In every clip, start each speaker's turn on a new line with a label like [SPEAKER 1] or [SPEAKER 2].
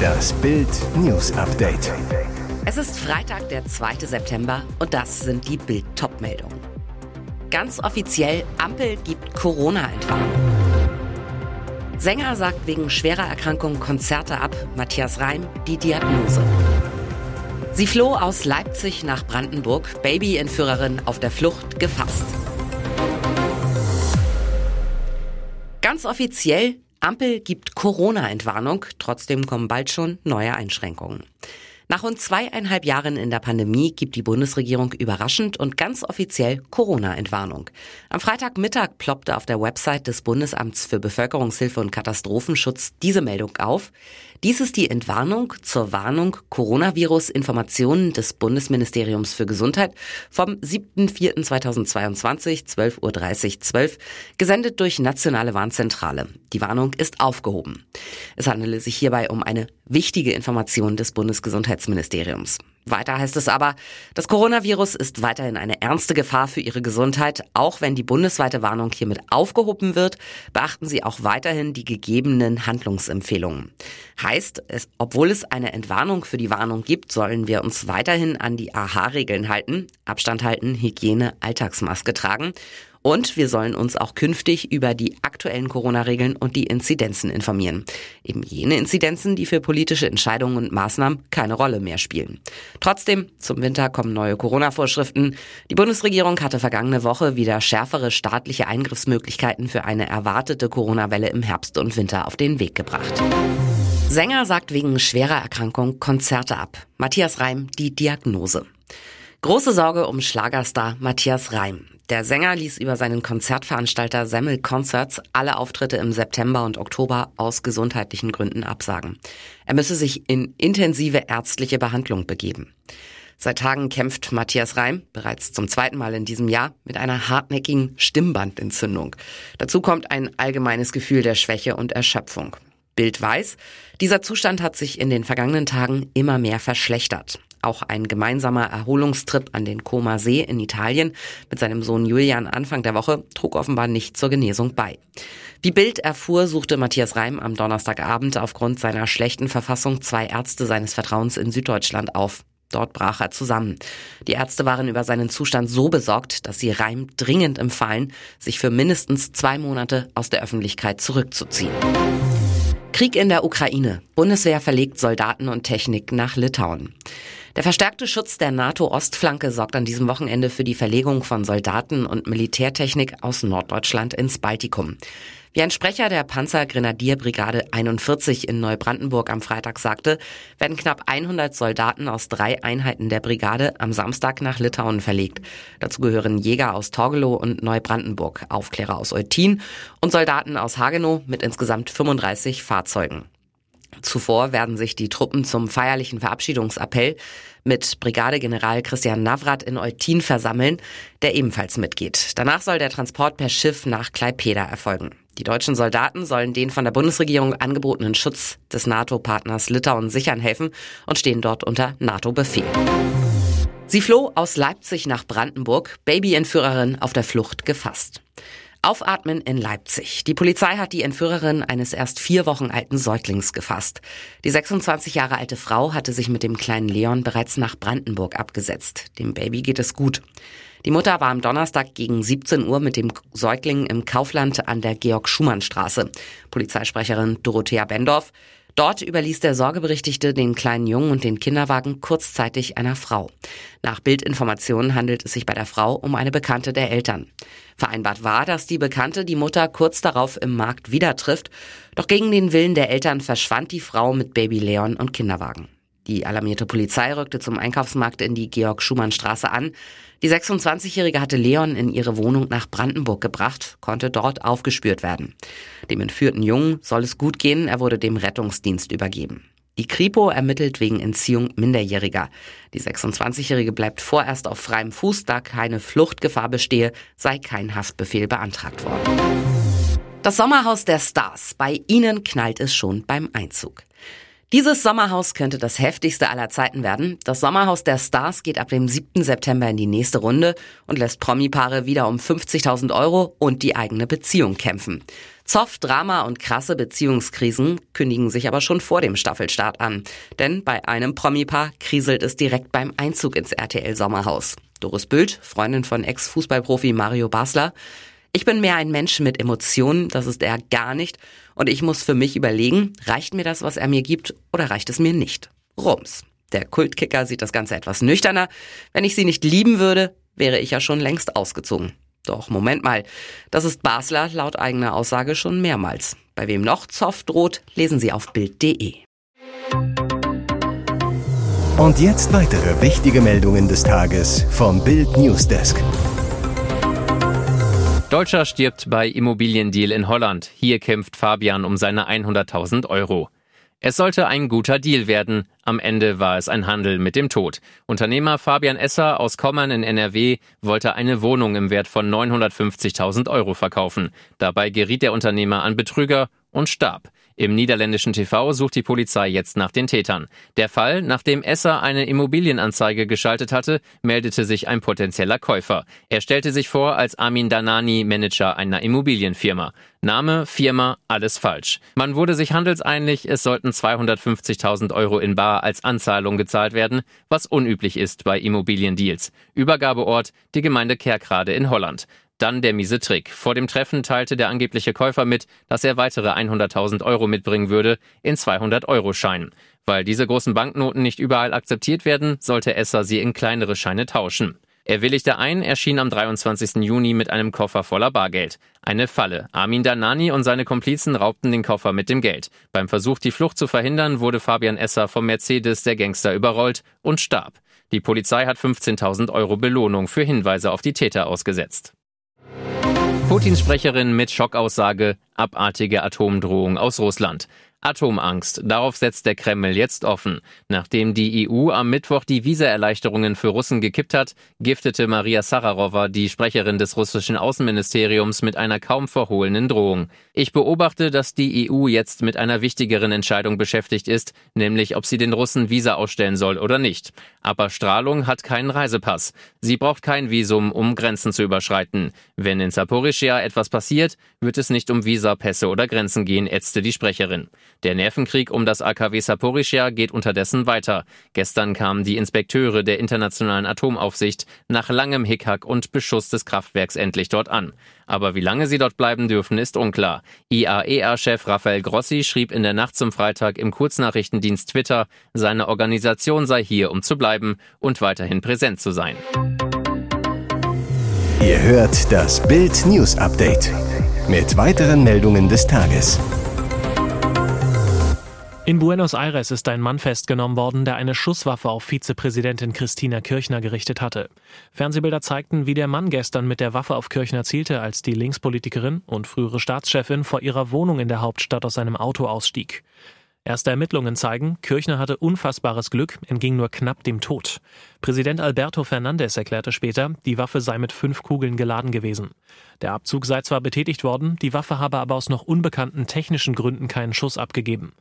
[SPEAKER 1] Das Bild News Update.
[SPEAKER 2] Es ist Freitag, der 2. September und das sind die Bild meldungen Ganz offiziell, Ampel gibt Corona-Entwarnung. Sänger sagt wegen schwerer Erkrankung Konzerte ab, Matthias Reim die Diagnose. Sie floh aus Leipzig nach Brandenburg, Baby-Entführerin auf der Flucht gefasst. Ganz offiziell, Ampel gibt Corona-Entwarnung, trotzdem kommen bald schon neue Einschränkungen. Nach rund zweieinhalb Jahren in der Pandemie gibt die Bundesregierung überraschend und ganz offiziell Corona-Entwarnung. Am Freitagmittag ploppte auf der Website des Bundesamts für Bevölkerungshilfe und Katastrophenschutz diese Meldung auf. Dies ist die Entwarnung zur Warnung Coronavirus-Informationen des Bundesministeriums für Gesundheit vom 7.4.2022, 12.30 Uhr 12, gesendet durch Nationale Warnzentrale. Die Warnung ist aufgehoben. Es handele sich hierbei um eine wichtige Information des Bundesgesundheitsministeriums. Weiter heißt es aber, das Coronavirus ist weiterhin eine ernste Gefahr für Ihre Gesundheit. Auch wenn die bundesweite Warnung hiermit aufgehoben wird, beachten Sie auch weiterhin die gegebenen Handlungsempfehlungen. Heißt, es, obwohl es eine Entwarnung für die Warnung gibt, sollen wir uns weiterhin an die AHA-Regeln halten, Abstand halten, Hygiene, Alltagsmaske tragen und wir sollen uns auch künftig über die aktuellen Corona-Regeln und die Inzidenzen informieren. Eben jene Inzidenzen, die für politische Entscheidungen und Maßnahmen keine Rolle mehr spielen. Trotzdem, zum Winter kommen neue Corona-Vorschriften. Die Bundesregierung hatte vergangene Woche wieder schärfere staatliche Eingriffsmöglichkeiten für eine erwartete Corona-Welle im Herbst und Winter auf den Weg gebracht. Sänger sagt wegen schwerer Erkrankung Konzerte ab. Matthias Reim die Diagnose. Große Sorge um Schlagerstar Matthias Reim. Der Sänger ließ über seinen Konzertveranstalter Semmel Concerts alle Auftritte im September und Oktober aus gesundheitlichen Gründen absagen. Er müsse sich in intensive ärztliche Behandlung begeben. Seit Tagen kämpft Matthias Reim, bereits zum zweiten Mal in diesem Jahr, mit einer hartnäckigen Stimmbandentzündung. Dazu kommt ein allgemeines Gefühl der Schwäche und Erschöpfung. Bild weiß, dieser Zustand hat sich in den vergangenen Tagen immer mehr verschlechtert. Auch ein gemeinsamer Erholungstrip an den Koma See in Italien mit seinem Sohn Julian Anfang der Woche trug offenbar nicht zur Genesung bei. Wie Bild erfuhr, suchte Matthias Reim am Donnerstagabend aufgrund seiner schlechten Verfassung zwei Ärzte seines Vertrauens in Süddeutschland auf. Dort brach er zusammen. Die Ärzte waren über seinen Zustand so besorgt, dass sie Reim dringend empfahlen, sich für mindestens zwei Monate aus der Öffentlichkeit zurückzuziehen. Krieg in der Ukraine. Bundeswehr verlegt Soldaten und Technik nach Litauen. Der verstärkte Schutz der NATO-Ostflanke sorgt an diesem Wochenende für die Verlegung von Soldaten und Militärtechnik aus Norddeutschland ins Baltikum. Wie ein Sprecher der Panzergrenadierbrigade 41 in Neubrandenburg am Freitag sagte, werden knapp 100 Soldaten aus drei Einheiten der Brigade am Samstag nach Litauen verlegt. Dazu gehören Jäger aus Torgelow und Neubrandenburg, Aufklärer aus Eutin und Soldaten aus Hagenow mit insgesamt 35 Fahrzeugen. Zuvor werden sich die Truppen zum feierlichen Verabschiedungsappell mit Brigadegeneral Christian Navrat in Eutin versammeln, der ebenfalls mitgeht. Danach soll der Transport per Schiff nach Klaipeda erfolgen. Die deutschen Soldaten sollen den von der Bundesregierung angebotenen Schutz des NATO-Partners Litauen sichern helfen und stehen dort unter NATO-Befehl. Sie floh aus Leipzig nach Brandenburg, Babyentführerin auf der Flucht gefasst. Aufatmen in Leipzig. Die Polizei hat die Entführerin eines erst vier Wochen alten Säuglings gefasst. Die 26 Jahre alte Frau hatte sich mit dem kleinen Leon bereits nach Brandenburg abgesetzt. Dem Baby geht es gut. Die Mutter war am Donnerstag gegen 17 Uhr mit dem Säugling im Kaufland an der Georg-Schumann-Straße. Polizeisprecherin Dorothea Bendorf. Dort überließ der Sorgeberechtigte den kleinen Jungen und den Kinderwagen kurzzeitig einer Frau. Nach Bildinformationen handelt es sich bei der Frau um eine Bekannte der Eltern. Vereinbart war, dass die Bekannte die Mutter kurz darauf im Markt wieder trifft, doch gegen den Willen der Eltern verschwand die Frau mit Baby Leon und Kinderwagen. Die alarmierte Polizei rückte zum Einkaufsmarkt in die Georg-Schumann-Straße an. Die 26-Jährige hatte Leon in ihre Wohnung nach Brandenburg gebracht, konnte dort aufgespürt werden. Dem entführten Jungen soll es gut gehen, er wurde dem Rettungsdienst übergeben. Die Kripo ermittelt wegen Entziehung Minderjähriger. Die 26-Jährige bleibt vorerst auf freiem Fuß, da keine Fluchtgefahr bestehe, sei kein Haftbefehl beantragt worden. Das Sommerhaus der Stars. Bei ihnen knallt es schon beim Einzug. Dieses Sommerhaus könnte das heftigste aller Zeiten werden. Das Sommerhaus der Stars geht ab dem 7. September in die nächste Runde und lässt Promi-Paare wieder um 50.000 Euro und die eigene Beziehung kämpfen. Zoff, Drama und krasse Beziehungskrisen kündigen sich aber schon vor dem Staffelstart an. Denn bei einem Promi-Paar kriselt es direkt beim Einzug ins RTL Sommerhaus. Doris Bült, Freundin von Ex-Fußballprofi Mario Basler, ich bin mehr ein Mensch mit Emotionen, das ist er gar nicht. Und ich muss für mich überlegen, reicht mir das, was er mir gibt, oder reicht es mir nicht? Rums. Der Kultkicker sieht das Ganze etwas nüchterner. Wenn ich sie nicht lieben würde, wäre ich ja schon längst ausgezogen. Doch, Moment mal. Das ist Basler laut eigener Aussage schon mehrmals. Bei wem noch Zoff droht, lesen Sie auf Bild.de.
[SPEAKER 1] Und jetzt weitere wichtige Meldungen des Tages vom Bild Newsdesk.
[SPEAKER 3] Deutscher stirbt bei Immobiliendeal in Holland. Hier kämpft Fabian um seine 100.000 Euro. Es sollte ein guter Deal werden. Am Ende war es ein Handel mit dem Tod. Unternehmer Fabian Esser aus Kommern in NRW wollte eine Wohnung im Wert von 950.000 Euro verkaufen. Dabei geriet der Unternehmer an Betrüger und starb. Im niederländischen TV sucht die Polizei jetzt nach den Tätern. Der Fall, nachdem Esser eine Immobilienanzeige geschaltet hatte, meldete sich ein potenzieller Käufer. Er stellte sich vor als Armin Danani, Manager einer Immobilienfirma. Name, Firma, alles falsch. Man wurde sich handelseinig, es sollten 250.000 Euro in Bar als Anzahlung gezahlt werden, was unüblich ist bei Immobiliendeals. Übergabeort, die Gemeinde Kerkrade in Holland. Dann der miese Trick. Vor dem Treffen teilte der angebliche Käufer mit, dass er weitere 100.000 Euro mitbringen würde in 200-Euro-Scheinen. Weil diese großen Banknoten nicht überall akzeptiert werden, sollte Esser sie in kleinere Scheine tauschen. Er willigte ein, erschien am 23. Juni mit einem Koffer voller Bargeld. Eine Falle. Armin Danani und seine Komplizen raubten den Koffer mit dem Geld. Beim Versuch, die Flucht zu verhindern, wurde Fabian Esser vom Mercedes der Gangster überrollt und starb. Die Polizei hat 15.000 Euro Belohnung für Hinweise auf die Täter ausgesetzt. Putins Sprecherin mit Schockaussage, abartige Atomdrohung aus Russland. Atomangst. Darauf setzt der Kreml jetzt offen. Nachdem die EU am Mittwoch die Visaerleichterungen für Russen gekippt hat, giftete Maria Sararova, die Sprecherin des russischen Außenministeriums, mit einer kaum verhohlenen Drohung. Ich beobachte, dass die EU jetzt mit einer wichtigeren Entscheidung beschäftigt ist, nämlich ob sie den Russen Visa ausstellen soll oder nicht. Aber Strahlung hat keinen Reisepass. Sie braucht kein Visum, um Grenzen zu überschreiten. Wenn in Saporischia etwas passiert, wird es nicht um Visa, Pässe oder Grenzen gehen, ätzte die Sprecherin. Der Nervenkrieg um das AKW Saporischia geht unterdessen weiter. Gestern kamen die Inspekteure der Internationalen Atomaufsicht nach langem Hickhack und Beschuss des Kraftwerks endlich dort an. Aber wie lange sie dort bleiben dürfen, ist unklar. IAEA-Chef Rafael Grossi schrieb in der Nacht zum Freitag im Kurznachrichtendienst Twitter, seine Organisation sei hier, um zu bleiben und weiterhin präsent zu sein.
[SPEAKER 1] Ihr hört das Bild News Update mit weiteren Meldungen des Tages.
[SPEAKER 4] In Buenos Aires ist ein Mann festgenommen worden, der eine Schusswaffe auf Vizepräsidentin Christina Kirchner gerichtet hatte. Fernsehbilder zeigten, wie der Mann gestern mit der Waffe auf Kirchner zielte, als die Linkspolitikerin und frühere Staatschefin vor ihrer Wohnung in der Hauptstadt aus seinem Auto ausstieg. Erste Ermittlungen zeigen, Kirchner hatte unfassbares Glück, entging nur knapp dem Tod. Präsident Alberto Fernandez erklärte später, die Waffe sei mit fünf Kugeln geladen gewesen. Der Abzug sei zwar betätigt worden, die Waffe habe aber aus noch unbekannten technischen Gründen keinen Schuss abgegeben.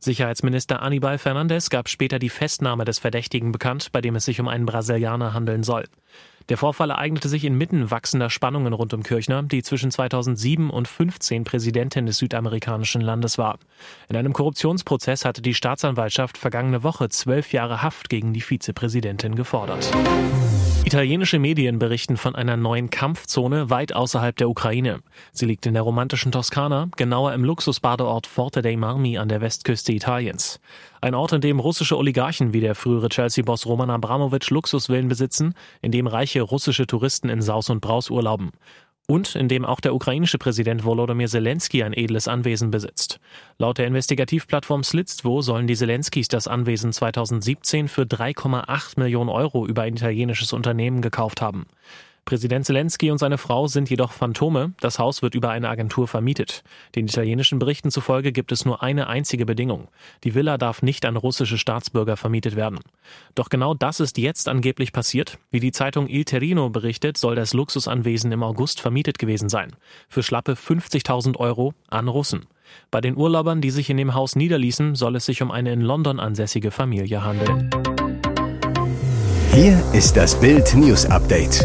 [SPEAKER 4] Sicherheitsminister Anibal Fernandez gab später die Festnahme des Verdächtigen bekannt, bei dem es sich um einen Brasilianer handeln soll. Der Vorfall ereignete sich inmitten wachsender Spannungen rund um Kirchner, die zwischen 2007 und 2015 Präsidentin des südamerikanischen Landes war. In einem Korruptionsprozess hatte die Staatsanwaltschaft vergangene Woche zwölf Jahre Haft gegen die Vizepräsidentin gefordert. Italienische Medien berichten von einer neuen Kampfzone weit außerhalb der Ukraine. Sie liegt in der romantischen Toskana, genauer im Luxusbadeort Forte dei Marmi an der Westküste Italiens. Ein Ort, in dem russische Oligarchen wie der frühere Chelsea-Boss Roman Abramowitsch Luxusvillen besitzen, in dem reiche russische Touristen in Saus und Braus urlauben und in dem auch der ukrainische Präsident Volodymyr Zelensky ein edles Anwesen besitzt. Laut der Investigativplattform Slitztwo sollen die Zelenskys das Anwesen 2017 für 3,8 Millionen Euro über ein italienisches Unternehmen gekauft haben. Präsident Zelensky und seine Frau sind jedoch Phantome. Das Haus wird über eine Agentur vermietet. Den italienischen Berichten zufolge gibt es nur eine einzige Bedingung. Die Villa darf nicht an russische Staatsbürger vermietet werden. Doch genau das ist jetzt angeblich passiert. Wie die Zeitung Il Terino berichtet, soll das Luxusanwesen im August vermietet gewesen sein. Für schlappe 50.000 Euro an Russen. Bei den Urlaubern, die sich in dem Haus niederließen, soll es sich um eine in London ansässige Familie handeln.
[SPEAKER 1] Hier ist das Bild News Update.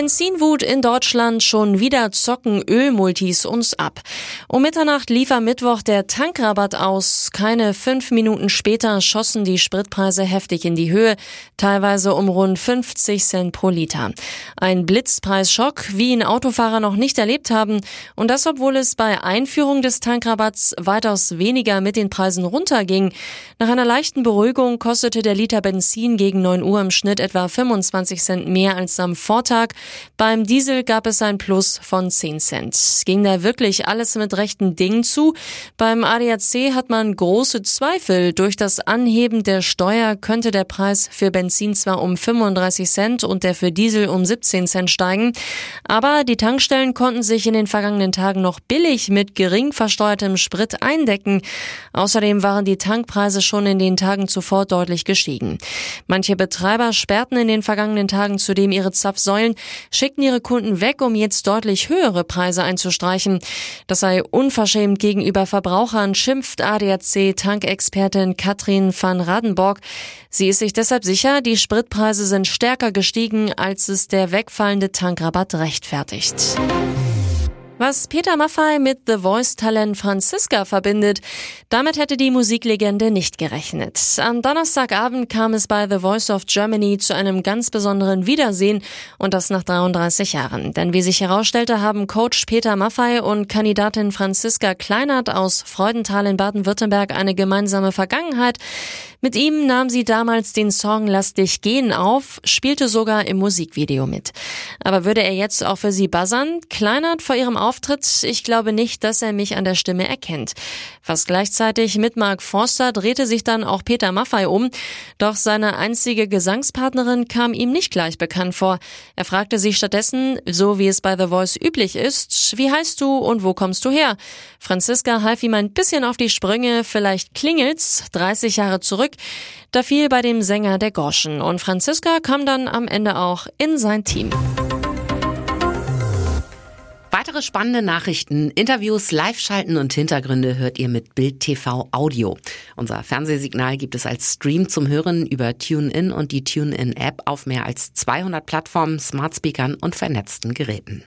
[SPEAKER 5] Benzinwut in Deutschland schon wieder zocken Ölmultis uns ab. Um Mitternacht lief am Mittwoch der Tankrabatt aus. Keine fünf Minuten später schossen die Spritpreise heftig in die Höhe, teilweise um rund 50 Cent pro Liter. Ein Blitzpreisschock, wie ihn Autofahrer noch nicht erlebt haben. Und das, obwohl es bei Einführung des Tankrabatts weitaus weniger mit den Preisen runterging. Nach einer leichten Beruhigung kostete der Liter Benzin gegen 9 Uhr im Schnitt etwa 25 Cent mehr als am Vortag. Beim Diesel gab es ein Plus von 10 Cent. Ging da wirklich alles mit rechten Dingen zu? Beim ADAC hat man große Zweifel. Durch das Anheben der Steuer könnte der Preis für Benzin zwar um 35 Cent und der für Diesel um 17 Cent steigen, aber die Tankstellen konnten sich in den vergangenen Tagen noch billig mit gering versteuertem Sprit eindecken. Außerdem waren die Tankpreise schon in den Tagen zuvor deutlich gestiegen. Manche Betreiber sperrten in den vergangenen Tagen zudem ihre Zapfsäulen, schickten ihre Kunden weg, um jetzt deutlich höhere Preise einzustreichen. Das sei unverschämt gegenüber Verbrauchern, schimpft ADAC-Tankexpertin Katrin van Radenborg. Sie ist sich deshalb sicher, die Spritpreise sind stärker gestiegen, als es der wegfallende Tankrabatt rechtfertigt. Was Peter Maffay mit The Voice-Talent Franziska verbindet, damit hätte die Musiklegende nicht gerechnet. Am Donnerstagabend kam es bei The Voice of Germany zu einem ganz besonderen Wiedersehen und das nach 33 Jahren. Denn wie sich herausstellte, haben Coach Peter Maffay und Kandidatin Franziska Kleinert aus Freudenthal in Baden-Württemberg eine gemeinsame Vergangenheit. Mit ihm nahm sie damals den Song Lass dich gehen auf, spielte sogar im Musikvideo mit. Aber würde er jetzt auch für sie buzzern? Kleinert vor ihrem Auftritt, ich glaube nicht, dass er mich an der Stimme erkennt. Fast gleichzeitig mit Mark Forster drehte sich dann auch Peter Maffay um, doch seine einzige Gesangspartnerin kam ihm nicht gleich bekannt vor. Er fragte sich stattdessen, so wie es bei The Voice üblich ist, wie heißt du und wo kommst du her? Franziska half ihm ein bisschen auf die Sprünge, vielleicht klingelt's, 30 Jahre zurück, da fiel bei dem Sänger der Gorschen und Franziska kam dann am Ende auch in sein Team.
[SPEAKER 2] Weitere spannende Nachrichten, Interviews, Live-Schalten und Hintergründe hört ihr mit Bild TV Audio. Unser Fernsehsignal gibt es als Stream zum Hören über TuneIn und die TuneIn-App auf mehr als 200 Plattformen, Smartspeakern und vernetzten Geräten.